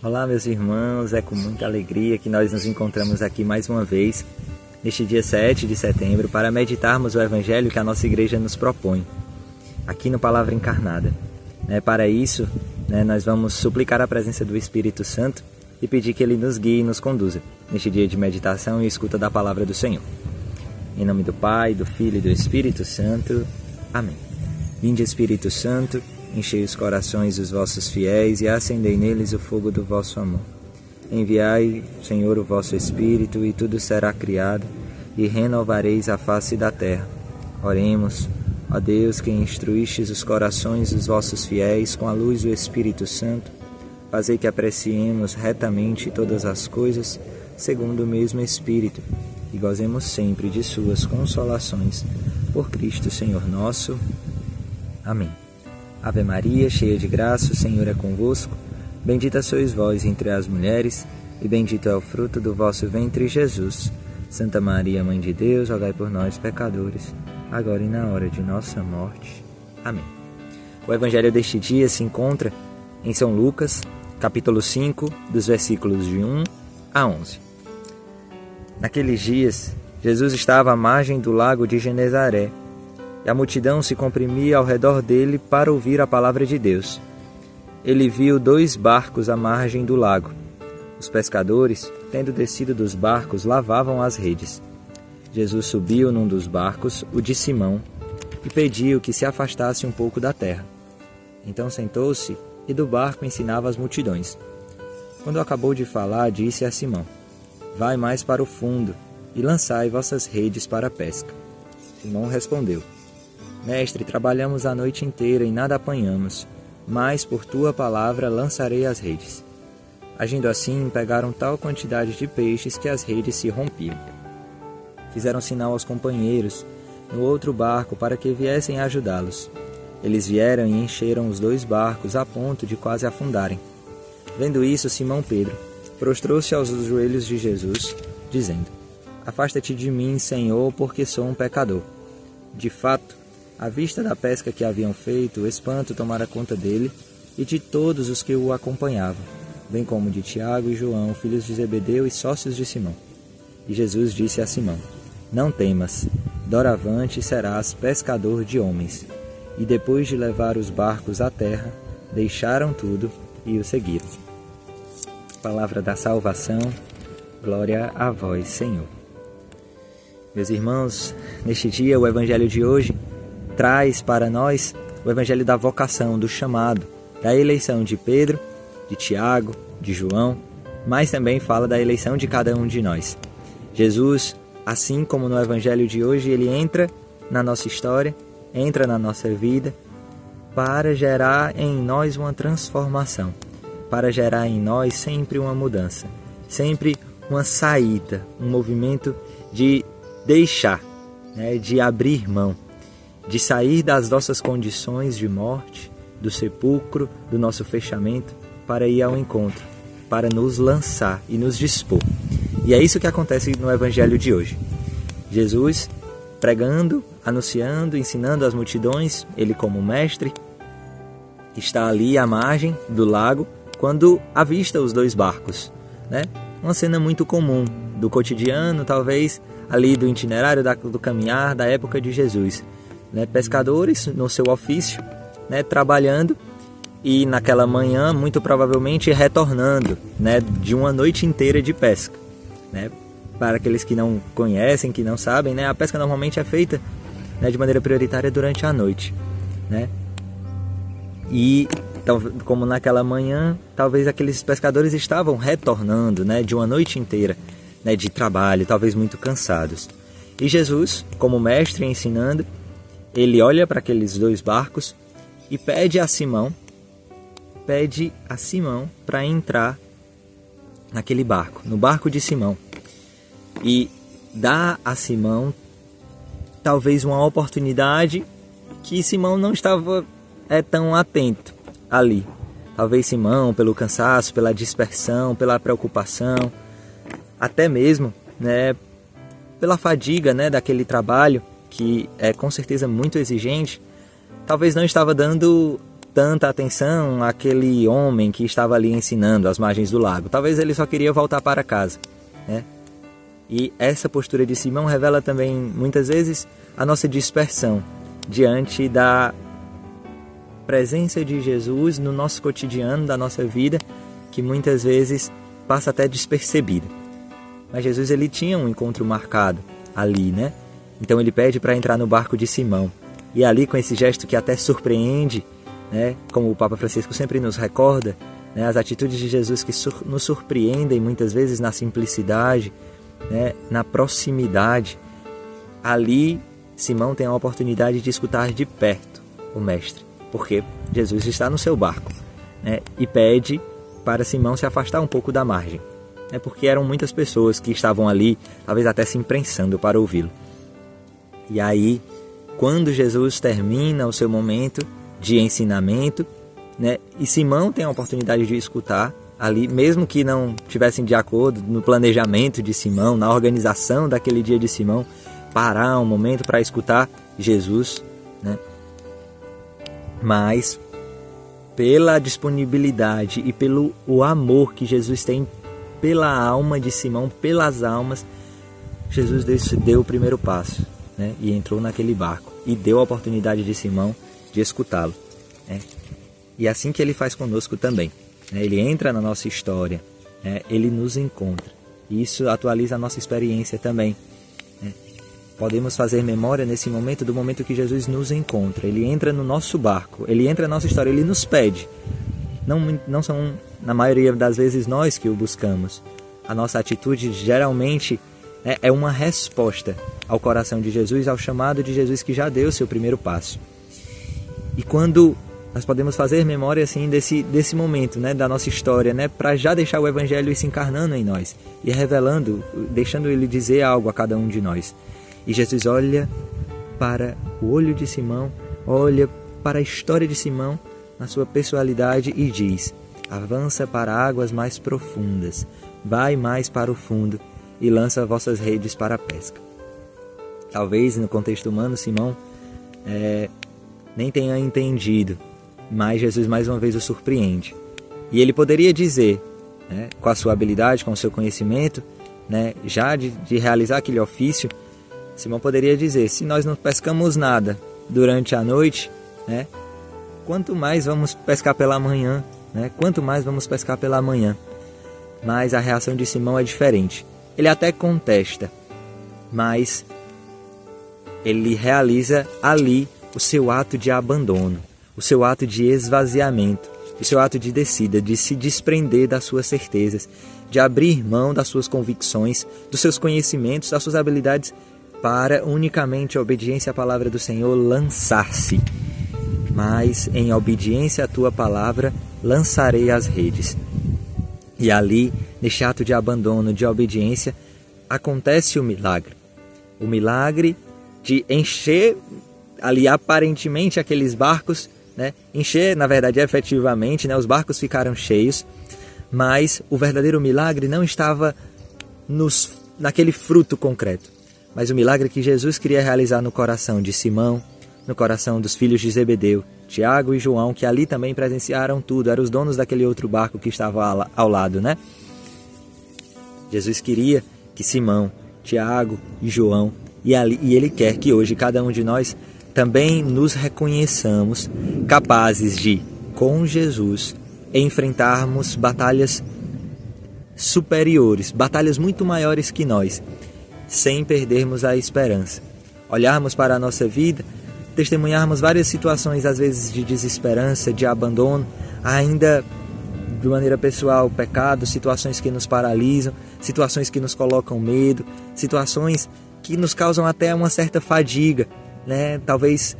Olá, meus irmãos, é com muita alegria que nós nos encontramos aqui mais uma vez, neste dia 7 de setembro, para meditarmos o Evangelho que a nossa igreja nos propõe, aqui no Palavra Encarnada. Né, para isso, né, nós vamos suplicar a presença do Espírito Santo e pedir que ele nos guie e nos conduza neste dia de meditação e escuta da palavra do Senhor. Em nome do Pai, do Filho e do Espírito Santo. Amém. Vinde, Espírito Santo Enchei os corações dos vossos fiéis e acendei neles o fogo do vosso amor. Enviai, Senhor, o vosso Espírito, e tudo será criado, e renovareis a face da terra. Oremos, ó Deus, que instruístes os corações dos vossos fiéis com a luz do Espírito Santo, fazei que apreciemos retamente todas as coisas, segundo o mesmo Espírito, e gozemos sempre de suas consolações. Por Cristo, Senhor nosso. Amém. Ave Maria, cheia de graça, o Senhor é convosco. Bendita sois vós entre as mulheres, e bendito é o fruto do vosso ventre, Jesus. Santa Maria, Mãe de Deus, rogai por nós, pecadores, agora e na hora de nossa morte. Amém. O evangelho deste dia se encontra em São Lucas, capítulo 5, dos versículos de 1 a 11. Naqueles dias, Jesus estava à margem do lago de Genezaré e a multidão se comprimia ao redor dele para ouvir a palavra de Deus. Ele viu dois barcos à margem do lago. Os pescadores, tendo descido dos barcos, lavavam as redes. Jesus subiu num dos barcos, o de Simão, e pediu que se afastasse um pouco da terra. Então sentou-se e do barco ensinava as multidões. Quando acabou de falar, disse a Simão: Vai mais para o fundo e lançai vossas redes para a pesca. Simão respondeu: Mestre, trabalhamos a noite inteira e nada apanhamos, mas por tua palavra lançarei as redes. Agindo assim, pegaram tal quantidade de peixes que as redes se rompiam. Fizeram sinal aos companheiros no outro barco para que viessem ajudá-los. Eles vieram e encheram os dois barcos a ponto de quase afundarem. Vendo isso, Simão Pedro prostrou-se aos joelhos de Jesus, dizendo: Afasta-te de mim, Senhor, porque sou um pecador. De fato, à vista da pesca que haviam feito, o espanto tomara conta dele e de todos os que o acompanhavam, bem como de Tiago e João, filhos de Zebedeu e sócios de Simão. E Jesus disse a Simão: Não temas, doravante serás pescador de homens. E depois de levar os barcos à terra, deixaram tudo e o seguiram. Palavra da salvação, glória a vós, Senhor. Meus irmãos, neste dia, o evangelho de hoje traz para nós o evangelho da vocação, do chamado, da eleição de Pedro, de Tiago, de João, mas também fala da eleição de cada um de nós. Jesus, assim como no evangelho de hoje, ele entra na nossa história, entra na nossa vida para gerar em nós uma transformação, para gerar em nós sempre uma mudança, sempre uma saída, um movimento de deixar, né, de abrir mão de sair das nossas condições de morte, do sepulcro, do nosso fechamento, para ir ao encontro, para nos lançar e nos dispor. E é isso que acontece no Evangelho de hoje. Jesus pregando, anunciando, ensinando as multidões, ele como mestre, está ali à margem do lago quando avista os dois barcos, né? Uma cena muito comum do cotidiano, talvez ali do itinerário do caminhar da época de Jesus né, pescadores no seu ofício, né, trabalhando e naquela manhã muito provavelmente retornando, né, de uma noite inteira de pesca, né? Para aqueles que não conhecem, que não sabem, né, a pesca normalmente é feita né, de maneira prioritária durante a noite, né? E então, como naquela manhã, talvez aqueles pescadores estavam retornando, né, de uma noite inteira, né, de trabalho, talvez muito cansados. E Jesus, como mestre ensinando, ele olha para aqueles dois barcos e pede a Simão, pede a Simão para entrar naquele barco, no barco de Simão. E dá a Simão talvez uma oportunidade que Simão não estava é, tão atento ali. Talvez Simão, pelo cansaço, pela dispersão, pela preocupação, até mesmo né, pela fadiga né, daquele trabalho, que é com certeza muito exigente, talvez não estava dando tanta atenção àquele homem que estava ali ensinando às margens do lago. Talvez ele só queria voltar para casa, né? E essa postura de Simão revela também muitas vezes a nossa dispersão diante da presença de Jesus no nosso cotidiano, da nossa vida, que muitas vezes passa até despercebida. Mas Jesus ele tinha um encontro marcado ali, né? Então ele pede para entrar no barco de Simão. E ali com esse gesto que até surpreende, né? Como o Papa Francisco sempre nos recorda, né? as atitudes de Jesus que sur nos surpreendem muitas vezes na simplicidade, né? na proximidade. Ali Simão tem a oportunidade de escutar de perto o mestre, porque Jesus está no seu barco, né? E pede para Simão se afastar um pouco da margem é porque eram muitas pessoas que estavam ali, talvez até se imprensando para ouvi-lo. E aí, quando Jesus termina o seu momento de ensinamento, né, e Simão tem a oportunidade de escutar ali, mesmo que não tivessem de acordo no planejamento de Simão, na organização daquele dia de Simão, parar um momento para escutar Jesus, né? Mas pela disponibilidade e pelo o amor que Jesus tem pela alma de Simão, pelas almas, Jesus deu o primeiro passo né? e entrou naquele barco e deu a oportunidade de Simão de escutá-lo. Né? E é assim que ele faz conosco também. Né? Ele entra na nossa história, né? ele nos encontra. E isso atualiza a nossa experiência também. Né? Podemos fazer memória nesse momento do momento que Jesus nos encontra. Ele entra no nosso barco, ele entra na nossa história, ele nos pede. Não, não são na maioria das vezes nós que o buscamos. A nossa atitude geralmente é, é uma resposta ao coração de Jesus, ao chamado de Jesus que já deu o seu primeiro passo. E quando nós podemos fazer memória assim desse, desse momento, né, da nossa história, né, para já deixar o evangelho se encarnando em nós e revelando, deixando ele dizer algo a cada um de nós. E Jesus olha para o olho de Simão, olha para a história de Simão na sua personalidade e diz: avança para águas mais profundas, vai mais para o fundo e lança vossas redes para a pesca. Talvez no contexto humano, Simão é, nem tenha entendido, mas Jesus mais uma vez o surpreende. E ele poderia dizer, né, com a sua habilidade, com o seu conhecimento, né, já de, de realizar aquele ofício, Simão poderia dizer: se nós não pescamos nada durante a noite, né, quanto mais vamos pescar pela manhã? Né? Quanto mais vamos pescar pela manhã. Mas a reação de Simão é diferente. Ele até contesta, mas ele realiza ali o seu ato de abandono, o seu ato de esvaziamento, o seu ato de descida, de se desprender das suas certezas, de abrir mão das suas convicções, dos seus conhecimentos, das suas habilidades, para unicamente a obediência à palavra do Senhor lançar-se. Mas em obediência à tua palavra, lançarei as redes. E ali, neste ato de abandono, de obediência, acontece o milagre. O milagre de encher ali aparentemente aqueles barcos, né? Encher, na verdade, efetivamente, né? Os barcos ficaram cheios, mas o verdadeiro milagre não estava nos naquele fruto concreto, mas o milagre que Jesus queria realizar no coração de Simão, no coração dos filhos de Zebedeu Tiago e João, que ali também presenciaram tudo, eram os donos daquele outro barco que estava ao lado, né? Jesus queria que Simão, Tiago e João, e, ali, e ele quer que hoje cada um de nós também nos reconheçamos capazes de, com Jesus, enfrentarmos batalhas superiores, batalhas muito maiores que nós, sem perdermos a esperança. Olharmos para a nossa vida testemunharmos várias situações, às vezes de desesperança, de abandono, ainda de maneira pessoal, pecado, situações que nos paralisam, situações que nos colocam medo, situações que nos causam até uma certa fadiga, né? Talvez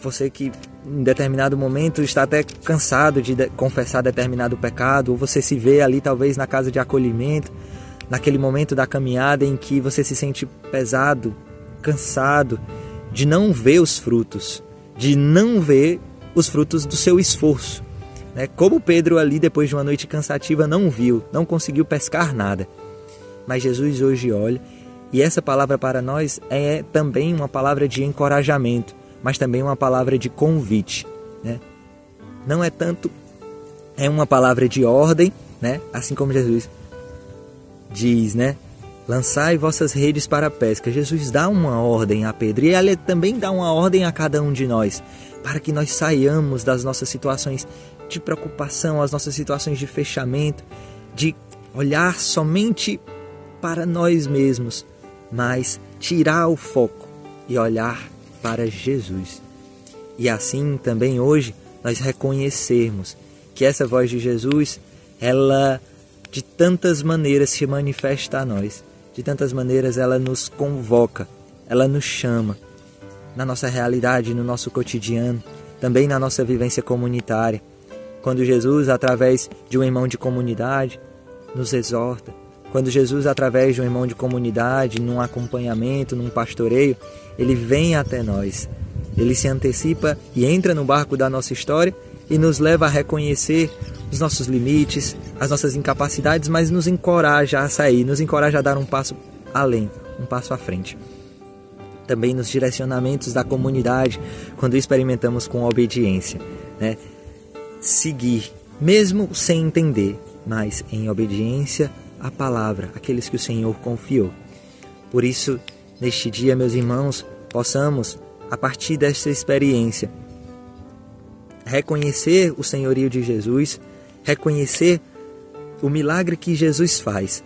você que em determinado momento está até cansado de confessar determinado pecado, ou você se vê ali talvez na casa de acolhimento, naquele momento da caminhada em que você se sente pesado, cansado, de não ver os frutos, de não ver os frutos do seu esforço. Né? Como Pedro ali, depois de uma noite cansativa, não viu, não conseguiu pescar nada. Mas Jesus hoje olha, e essa palavra para nós é também uma palavra de encorajamento, mas também uma palavra de convite. Né? não é tanto é uma palavra de ordem, né? Assim como Jesus diz, né? Lançai vossas redes para a pesca. Jesus dá uma ordem a Pedro e ele também dá uma ordem a cada um de nós, para que nós saiamos das nossas situações de preocupação, as nossas situações de fechamento, de olhar somente para nós mesmos, mas tirar o foco e olhar para Jesus. E assim também hoje nós reconhecermos que essa voz de Jesus, ela de tantas maneiras se manifesta a nós de tantas maneiras ela nos convoca, ela nos chama na nossa realidade, no nosso cotidiano, também na nossa vivência comunitária. Quando Jesus, através de um irmão de comunidade, nos exorta, quando Jesus, através de um irmão de comunidade, num acompanhamento, num pastoreio, ele vem até nós. Ele se antecipa e entra no barco da nossa história e nos leva a reconhecer os nossos limites, as nossas incapacidades, mas nos encoraja a sair, nos encoraja a dar um passo além, um passo à frente. Também nos direcionamentos da comunidade, quando experimentamos com obediência, né? seguir, mesmo sem entender, mas em obediência à palavra, aqueles que o Senhor confiou. Por isso, neste dia, meus irmãos, possamos, a partir desta experiência, reconhecer o senhorio de Jesus reconhecer o milagre que Jesus faz.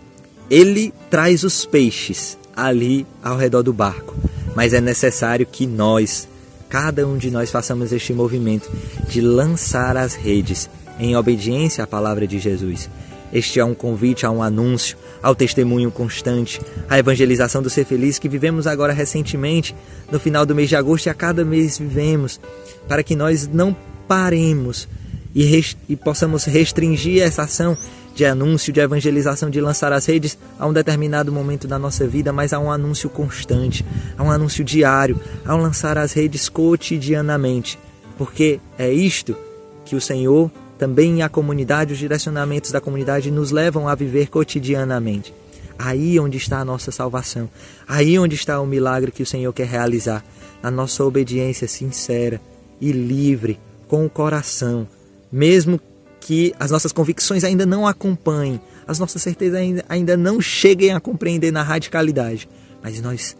Ele traz os peixes ali ao redor do barco, mas é necessário que nós, cada um de nós, façamos este movimento de lançar as redes em obediência à palavra de Jesus. Este é um convite a um anúncio, ao testemunho constante, à evangelização do ser feliz que vivemos agora recentemente, no final do mês de agosto e a cada mês vivemos, para que nós não paremos e, e possamos restringir essa ação de anúncio, de evangelização, de lançar as redes a um determinado momento da nossa vida, mas a um anúncio constante, a um anúncio diário, ao lançar as redes cotidianamente. Porque é isto que o Senhor, também a comunidade, os direcionamentos da comunidade nos levam a viver cotidianamente. Aí onde está a nossa salvação, aí onde está o milagre que o Senhor quer realizar, na nossa obediência sincera e livre, com o coração, mesmo que as nossas convicções ainda não acompanhem, as nossas certezas ainda não cheguem a compreender na radicalidade, mas nós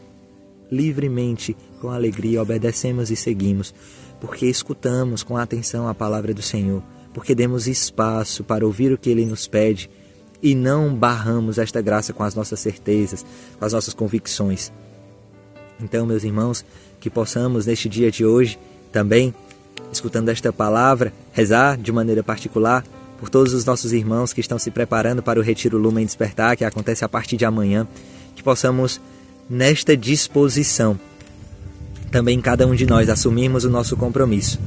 livremente, com alegria, obedecemos e seguimos, porque escutamos com atenção a palavra do Senhor, porque demos espaço para ouvir o que Ele nos pede e não barramos esta graça com as nossas certezas, com as nossas convicções. Então, meus irmãos, que possamos neste dia de hoje também escutando esta palavra, rezar de maneira particular por todos os nossos irmãos que estão se preparando para o Retiro Lumen Despertar, que acontece a partir de amanhã, que possamos, nesta disposição, também cada um de nós assumirmos o nosso compromisso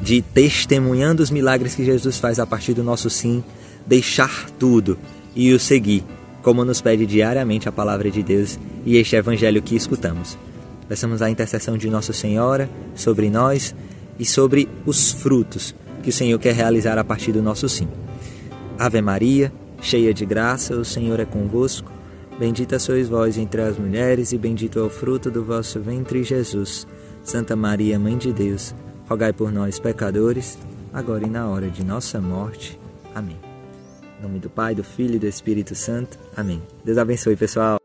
de, testemunhando os milagres que Jesus faz a partir do nosso sim, deixar tudo e o seguir, como nos pede diariamente a palavra de Deus e este evangelho que escutamos. Peçamos a intercessão de Nossa Senhora sobre nós e sobre os frutos que o Senhor quer realizar a partir do nosso sim. Ave Maria, cheia de graça, o Senhor é convosco. Bendita sois vós entre as mulheres, e bendito é o fruto do vosso ventre, Jesus. Santa Maria, Mãe de Deus, rogai por nós, pecadores, agora e na hora de nossa morte. Amém. Em nome do Pai, do Filho e do Espírito Santo. Amém. Deus abençoe, pessoal.